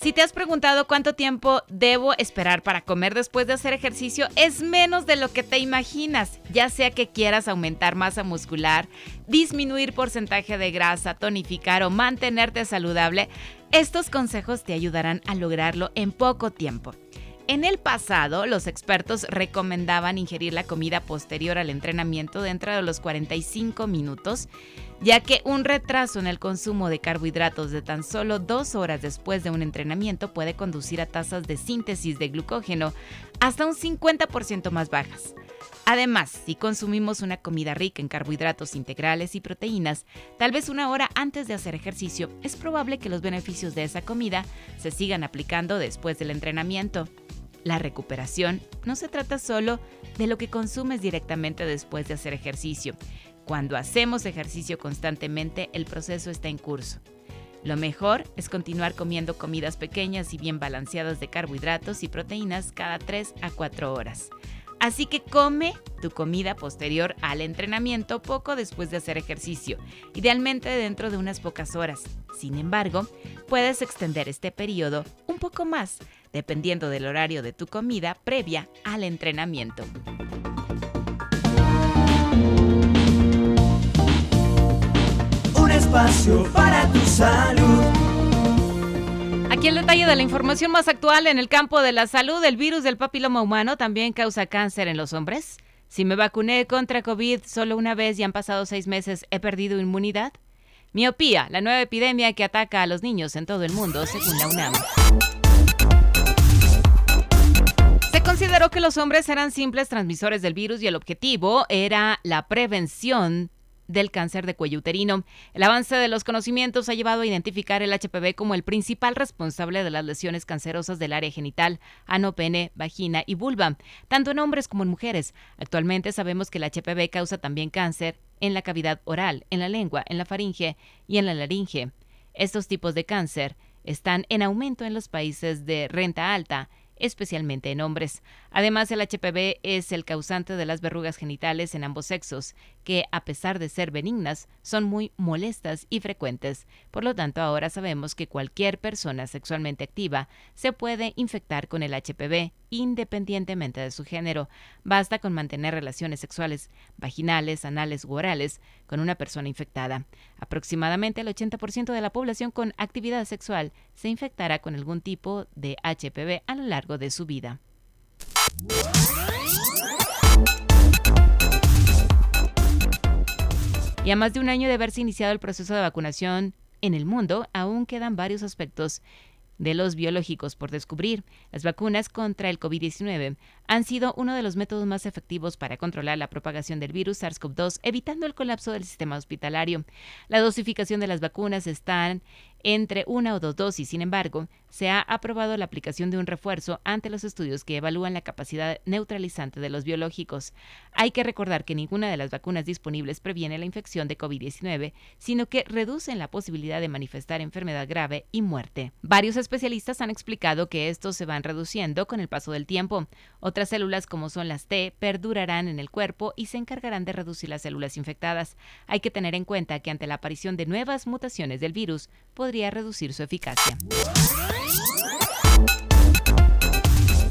Si te has preguntado cuánto tiempo debo esperar para comer después de hacer ejercicio, es menos de lo que te imaginas, ya sea que quieras aumentar masa muscular, disminuir porcentaje de grasa, tonificar o mantenerte saludable, estos consejos te ayudarán a lograrlo en poco tiempo. En el pasado, los expertos recomendaban ingerir la comida posterior al entrenamiento dentro de los 45 minutos, ya que un retraso en el consumo de carbohidratos de tan solo dos horas después de un entrenamiento puede conducir a tasas de síntesis de glucógeno hasta un 50% más bajas. Además, si consumimos una comida rica en carbohidratos integrales y proteínas, tal vez una hora antes de hacer ejercicio, es probable que los beneficios de esa comida se sigan aplicando después del entrenamiento. La recuperación no se trata solo de lo que consumes directamente después de hacer ejercicio. Cuando hacemos ejercicio constantemente, el proceso está en curso. Lo mejor es continuar comiendo comidas pequeñas y bien balanceadas de carbohidratos y proteínas cada 3 a 4 horas. Así que come tu comida posterior al entrenamiento poco después de hacer ejercicio, idealmente dentro de unas pocas horas. Sin embargo, puedes extender este periodo un poco más dependiendo del horario de tu comida previa al entrenamiento. Para tu salud. Aquí el detalle de la información más actual en el campo de la salud. El virus del papiloma humano también causa cáncer en los hombres. Si me vacuné contra COVID solo una vez y han pasado seis meses, ¿he perdido inmunidad? Miopía, la nueva epidemia que ataca a los niños en todo el mundo, según la UNAM. consideró que los hombres eran simples transmisores del virus y el objetivo era la prevención del cáncer de cuello uterino. El avance de los conocimientos ha llevado a identificar el HPV como el principal responsable de las lesiones cancerosas del área genital, ano, pene, vagina y vulva, tanto en hombres como en mujeres. Actualmente sabemos que el HPV causa también cáncer en la cavidad oral, en la lengua, en la faringe y en la laringe. Estos tipos de cáncer están en aumento en los países de renta alta especialmente en hombres. Además, el HPV es el causante de las verrugas genitales en ambos sexos, que, a pesar de ser benignas, son muy molestas y frecuentes. Por lo tanto, ahora sabemos que cualquier persona sexualmente activa se puede infectar con el HPV independientemente de su género. Basta con mantener relaciones sexuales vaginales, anales u orales con una persona infectada. Aproximadamente el 80% de la población con actividad sexual se infectará con algún tipo de HPV a lo largo de su vida. Y a más de un año de haberse iniciado el proceso de vacunación en el mundo, aún quedan varios aspectos de los biológicos por descubrir. Las vacunas contra el COVID-19 han sido uno de los métodos más efectivos para controlar la propagación del virus SARS-CoV-2, evitando el colapso del sistema hospitalario. La dosificación de las vacunas está entre una o dos dosis. Sin embargo, se ha aprobado la aplicación de un refuerzo ante los estudios que evalúan la capacidad neutralizante de los biológicos. Hay que recordar que ninguna de las vacunas disponibles previene la infección de COVID-19, sino que reducen la posibilidad de manifestar enfermedad grave y muerte. Varios especialistas han explicado que estos se van reduciendo con el paso del tiempo. Otras células, como son las T, perdurarán en el cuerpo y se encargarán de reducir las células infectadas. Hay que tener en cuenta que ante la aparición de nuevas mutaciones del virus, podría reducir su eficacia.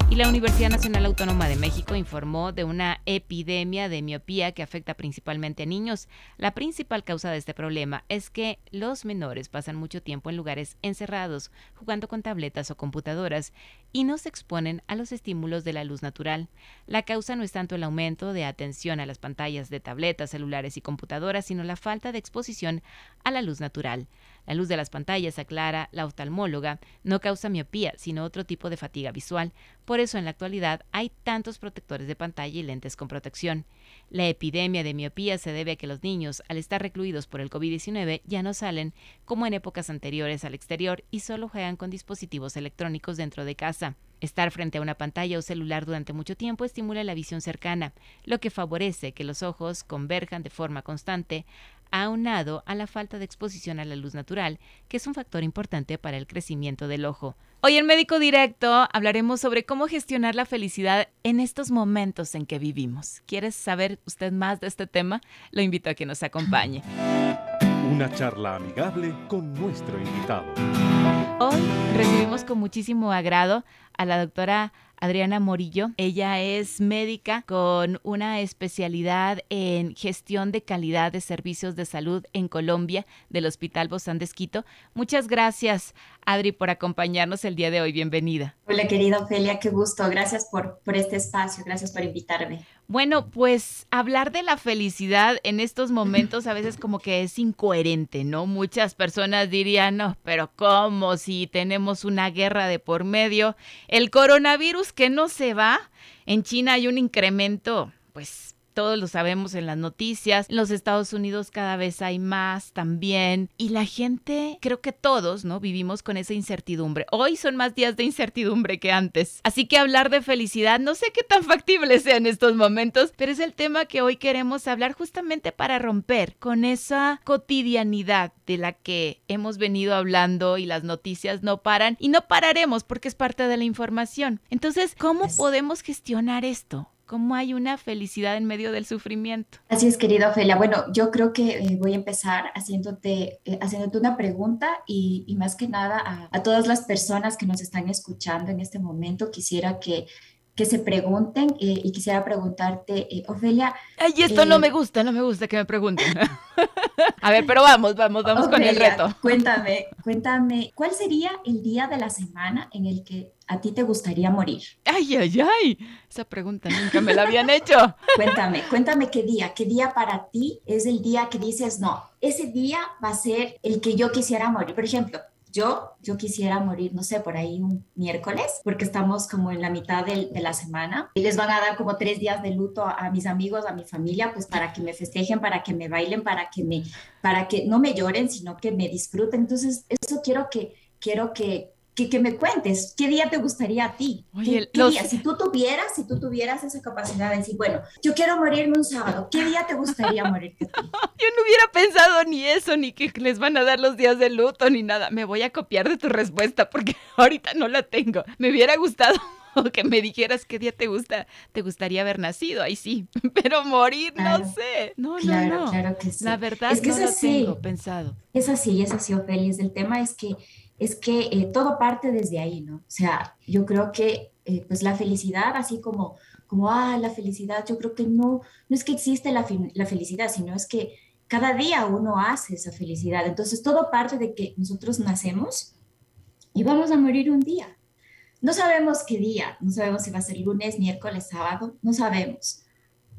Y la Universidad Nacional Autónoma de México informó de una epidemia de miopía que afecta principalmente a niños. La principal causa de este problema es que los menores pasan mucho tiempo en lugares encerrados, jugando con tabletas o computadoras, y no se exponen a los estímulos de la luz natural. La causa no es tanto el aumento de atención a las pantallas de tabletas, celulares y computadoras, sino la falta de exposición a la luz natural. La luz de las pantallas, aclara la oftalmóloga, no causa miopía, sino otro tipo de fatiga visual. Por eso en la actualidad hay tantos protectores de pantalla y lentes con protección. La epidemia de miopía se debe a que los niños, al estar recluidos por el COVID-19, ya no salen, como en épocas anteriores, al exterior y solo juegan con dispositivos electrónicos dentro de casa. Estar frente a una pantalla o celular durante mucho tiempo estimula la visión cercana, lo que favorece que los ojos converjan de forma constante, aunado a la falta de exposición a la luz natural, que es un factor importante para el crecimiento del ojo. Hoy en Médico Directo hablaremos sobre cómo gestionar la felicidad en estos momentos en que vivimos. ¿Quieres saber usted más de este tema? Lo invito a que nos acompañe. Una charla amigable con nuestro invitado. Hoy recibimos con muchísimo agrado a la doctora Adriana Morillo. Ella es médica con una especialidad en gestión de calidad de servicios de salud en Colombia del Hospital Bozán de Esquito. Muchas gracias, Adri, por acompañarnos el día de hoy. Bienvenida. Hola, querida Ofelia, qué gusto. Gracias por, por este espacio, gracias por invitarme. Bueno, pues hablar de la felicidad en estos momentos a veces como que es incoherente, ¿no? Muchas personas dirían, no, pero ¿cómo si tenemos una guerra de por medio? El coronavirus que no se va, en China hay un incremento, pues todos lo sabemos en las noticias. En los Estados Unidos cada vez hay más también. Y la gente, creo que todos, ¿no? Vivimos con esa incertidumbre. Hoy son más días de incertidumbre que antes. Así que hablar de felicidad, no sé qué tan factible sea en estos momentos, pero es el tema que hoy queremos hablar justamente para romper con esa cotidianidad de la que hemos venido hablando y las noticias no paran y no pararemos porque es parte de la información. Entonces, ¿cómo podemos gestionar esto? Cómo hay una felicidad en medio del sufrimiento. Así es, querida Ofelia. Bueno, yo creo que eh, voy a empezar haciéndote, eh, haciéndote una pregunta y, más que nada a, a, todas las personas que nos están escuchando en este momento, quisiera que que se pregunten eh, y quisiera preguntarte, eh, Ofelia. Ay, esto no me gusta, no me gusta que me pregunten. a ver, pero vamos, vamos, vamos con el reto. Cuéntame, cuéntame, ¿cuál sería el día de la semana en el que a ti te gustaría morir? Ay, ay, ay, esa pregunta nunca me la habían hecho. cuéntame, cuéntame qué día, qué día para ti es el día que dices, no, ese día va a ser el que yo quisiera morir. Por ejemplo, yo, yo quisiera morir, no sé, por ahí un miércoles, porque estamos como en la mitad de, la semana y les van a dar como tres días de luto a, mis amigos, a mi familia, pues para que me festejen, para que me bailen, para que me, para que no me lloren, sino que me disfruten. Entonces, eso quiero que, quiero que, que, me cuentes, ¿qué día te gustaría a ti? ¿Qué, día? Si tú tuvieras, si tú tuvieras esa capacidad de decir, bueno, yo quiero morirme un sábado, ¿qué día te gustaría morir? yo no hubiera pensado ni eso, ni que les van a dar los días de luto, ni nada. Me voy a copiar de tu respuesta porque ahorita no la tengo. Me hubiera gustado que me dijeras qué día te gusta, te gustaría haber nacido, ahí sí, pero morir, no sé. No, claro, no, Claro que sí. La verdad es que no es así. tengo pensado. Es así, es así, Ofelia. El tema es que es que eh, todo parte desde ahí, ¿no? O sea, yo creo que eh, pues la felicidad, así como, como, ah, la felicidad, yo creo que no, no es que existe la, la felicidad, sino es que cada día uno hace esa felicidad. Entonces, todo parte de que nosotros nacemos y vamos a morir un día. No sabemos qué día, no sabemos si va a ser lunes, miércoles, sábado, no sabemos,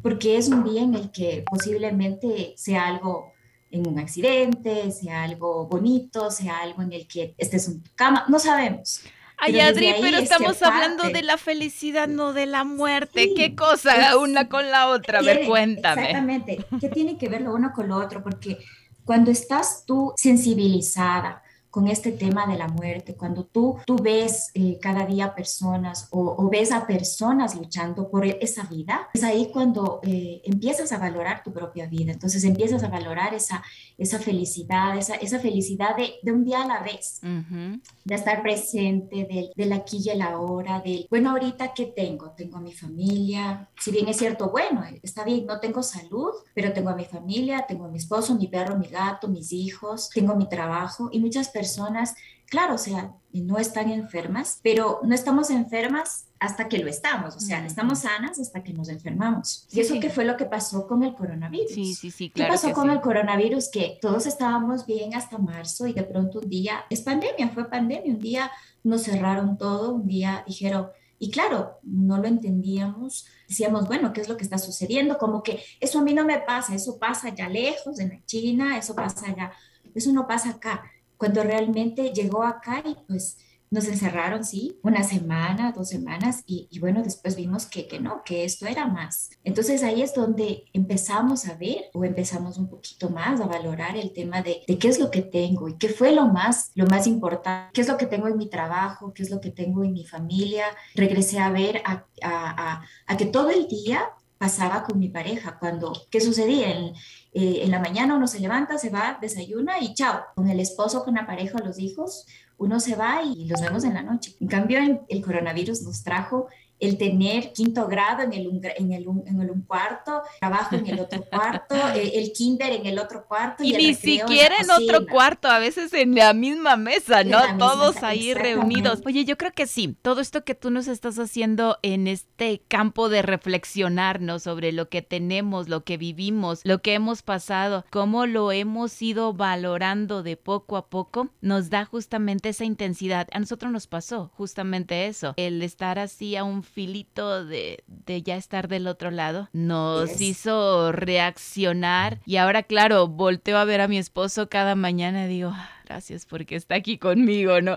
porque es un día en el que posiblemente sea algo en un accidente, sea algo bonito, sea algo en el que estés en tu cama, no sabemos. Ay, Adri, pero estamos hablando de la felicidad, no de la muerte. ¿Qué cosa una con la otra? A ver, cuéntame. Exactamente. ¿Qué tiene que ver lo uno con lo otro? Porque cuando estás tú sensibilizada, con este tema de la muerte, cuando tú, tú ves eh, cada día personas o, ves a personas luchando por esa vida, es ahí cuando eh, empiezas a valorar tu propia vida, entonces empiezas a valorar esa, esa felicidad, esa, esa felicidad de, de un día a la vez, de estar presente, del, del aquí y el ahora, del, bueno, ahorita ¿qué tengo? Tengo a mi familia, si bien es cierto, bueno, está bien, no tengo salud, pero tengo a mi familia, tengo a mi esposo, mi perro, mi gato, mis hijos, tengo mi trabajo y muchas personas personas, claro, o sea, no están enfermas, pero no estamos enfermas hasta que lo estamos, o sea, estamos sanas hasta que nos enfermamos. y eso qué fue lo que pasó con el coronavirus. Sí, sí, sí, claro. ¿Qué pasó con el coronavirus? Que todos estábamos bien hasta marzo y de pronto un día, es pandemia, fue pandemia, un día nos cerraron todo, un día dijeron, y claro, no lo entendíamos, decíamos, bueno, ¿qué es lo que está sucediendo? Como que eso a mí no me pasa, eso pasa allá lejos, en la China, eso pasa allá, eso no pasa acá cuando realmente llegó acá y pues nos encerraron, sí, una semana, dos semanas, y, bueno, después vimos que, que no, que esto era más. Entonces ahí es donde empezamos a ver o empezamos un poquito más a valorar el tema de, de qué es lo que tengo y qué fue lo más, lo más importante, qué es lo que tengo en mi trabajo, qué es lo que tengo en mi familia. Regresé a ver a, a, a, que todo el día pasaba con mi pareja, cuando, ¿qué sucedía? En, eh, en la mañana uno se levanta, se va, desayuna y chao, con el esposo, con la pareja, los hijos, uno se va y los vemos en la noche. En cambio, el coronavirus nos trajo el tener quinto grado en el, en el, en el un cuarto, trabajo en el otro cuarto, eh, el, kinder en el otro cuarto. Y, ni siquiera en, otro cuarto, a veces en la misma mesa, ¿no? Todos ahí reunidos. Oye, yo creo que sí, todo esto que tú nos estás haciendo en este campo de reflexionarnos sobre lo que tenemos, lo que vivimos, lo que hemos pasado, cómo lo hemos ido valorando de poco a poco, nos da justamente esa intensidad. A nosotros nos pasó justamente eso, el estar así a un filito de, de ya estar del otro lado, nos hizo reaccionar. Y ahora claro, volteo a ver a mi esposo cada mañana y digo, gracias porque está aquí conmigo, ¿no?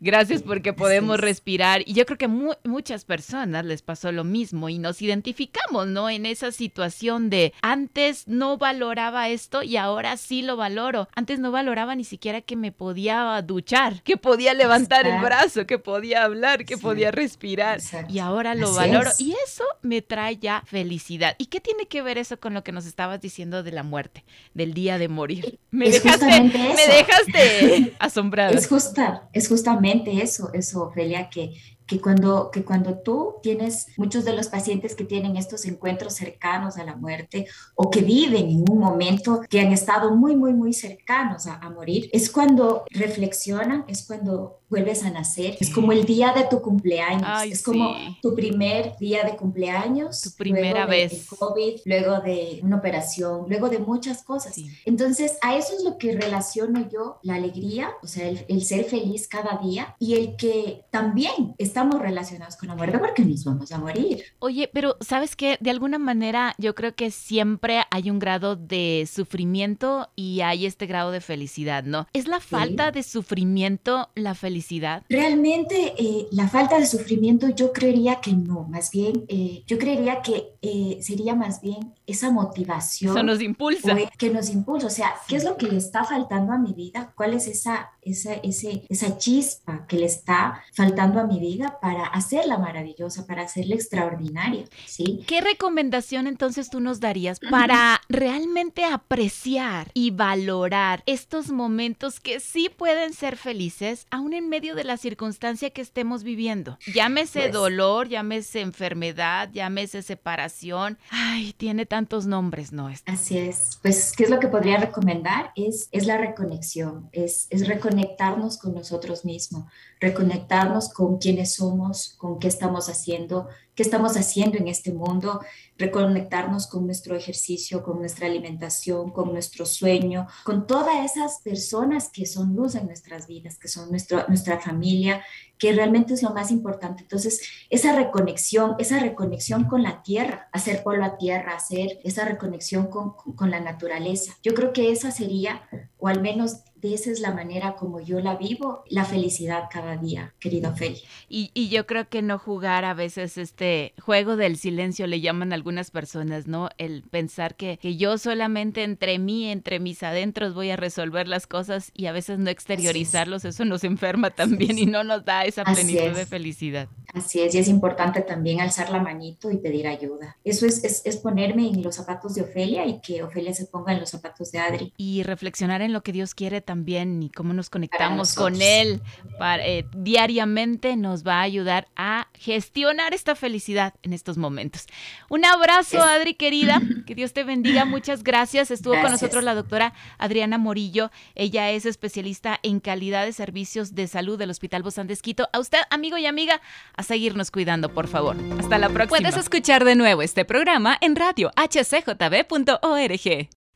Gracias porque podemos respirar. Y yo creo que muchas personas les pasó lo mismo y nos identificamos, ¿no? En esa situación de antes no valoraba esto y ahora sí lo valoro. Antes no valoraba ni siquiera que me podía duchar, que podía levantar el brazo, que podía hablar, que podía respirar. Y ahora lo valoro. Y eso me trae ya felicidad. ¿Y qué tiene que ver eso con lo que nos estabas diciendo de la muerte, del día de morir? Me dejaste, me dejaste asombrada. Es, justa, es justamente eso, eso, Ofelia, que que cuando, que cuando tú tienes muchos de los pacientes que tienen estos encuentros cercanos a la muerte o que viven en un momento que han estado muy, muy, muy cercanos a, morir, es cuando reflexionan, es cuando vuelves a nacer, es como el día de tu cumpleaños, es como tu primer día de cumpleaños, tu primera luego vez, de COVID, luego de una operación, luego de muchas cosas. Entonces, a eso es lo que relaciono yo, la alegría, o sea, el, el ser feliz cada día y el que también está estamos relacionados con la muerte porque nos vamos a morir. Oye, pero ¿sabes qué? De alguna manera yo creo que siempre hay un grado de sufrimiento y hay este grado de felicidad, ¿no? ¿Es la falta de sufrimiento la felicidad? Realmente eh, la falta de sufrimiento yo creería que no, más bien eh, yo creería que eh, sería más bien esa motivación. Eso nos impulsa. Que nos impulsa, o sea, ¿qué es lo que le está faltando a mi vida? ¿Cuál es esa, esa, ese, esa chispa que le está faltando a mi vida? para hacerla maravillosa, para hacerla extraordinaria, ¿sí? ¿Qué recomendación entonces tú nos darías para realmente apreciar y valorar estos momentos que sí pueden ser felices, aún en medio de la circunstancia que estemos viviendo? Llámese pues dolor, llámese enfermedad, llámese separación. Ay, tiene tantos nombres, ¿no? Así es. Pues, ¿qué es lo que podría recomendar? Es, es la reconexión, es, es reconectarnos con nosotros mismos, reconectarnos con quienes somos, con qué estamos haciendo, qué estamos haciendo en este mundo, reconectarnos con nuestro ejercicio, con nuestra alimentación, con nuestro sueño, con todas esas personas que son luz en nuestras vidas, que son nuestro, nuestra familia, que realmente es lo más importante. Entonces, esa reconexión, esa reconexión con la tierra, hacer polvo a tierra, hacer esa reconexión con, con la naturaleza. Yo creo que esa sería, o al menos de esa es la manera como yo la vivo, la felicidad cada día, querido Feli. Y, y, yo creo que no jugar a veces este juego del silencio, le llaman algunas personas, ¿no? El pensar que, que yo solamente entre mí, entre mis adentros voy a resolver las cosas y a veces no exteriorizarlos, eso nos enferma también y no nos da esa plenitud de felicidad. Así es, y es importante también alzar la manito y pedir ayuda. Eso es, es, es ponerme en los zapatos de Ofelia y que Ofelia se ponga en los zapatos de Adri. Y reflexionar en lo que Dios quiere también y cómo nos conectamos con Él para, eh, diariamente nos va a ayudar a gestionar esta felicidad en estos momentos. Un abrazo, Adri querida, que Dios te bendiga, muchas gracias. Estuvo con nosotros la doctora Adriana Morillo, ella es especialista en calidad de servicios de salud del Hospital Bozán de Esquito. A usted, amigo y amiga, a seguirnos cuidando, por favor. Hasta la próxima. Puedes escuchar de nuevo este programa en radio hcjb.org.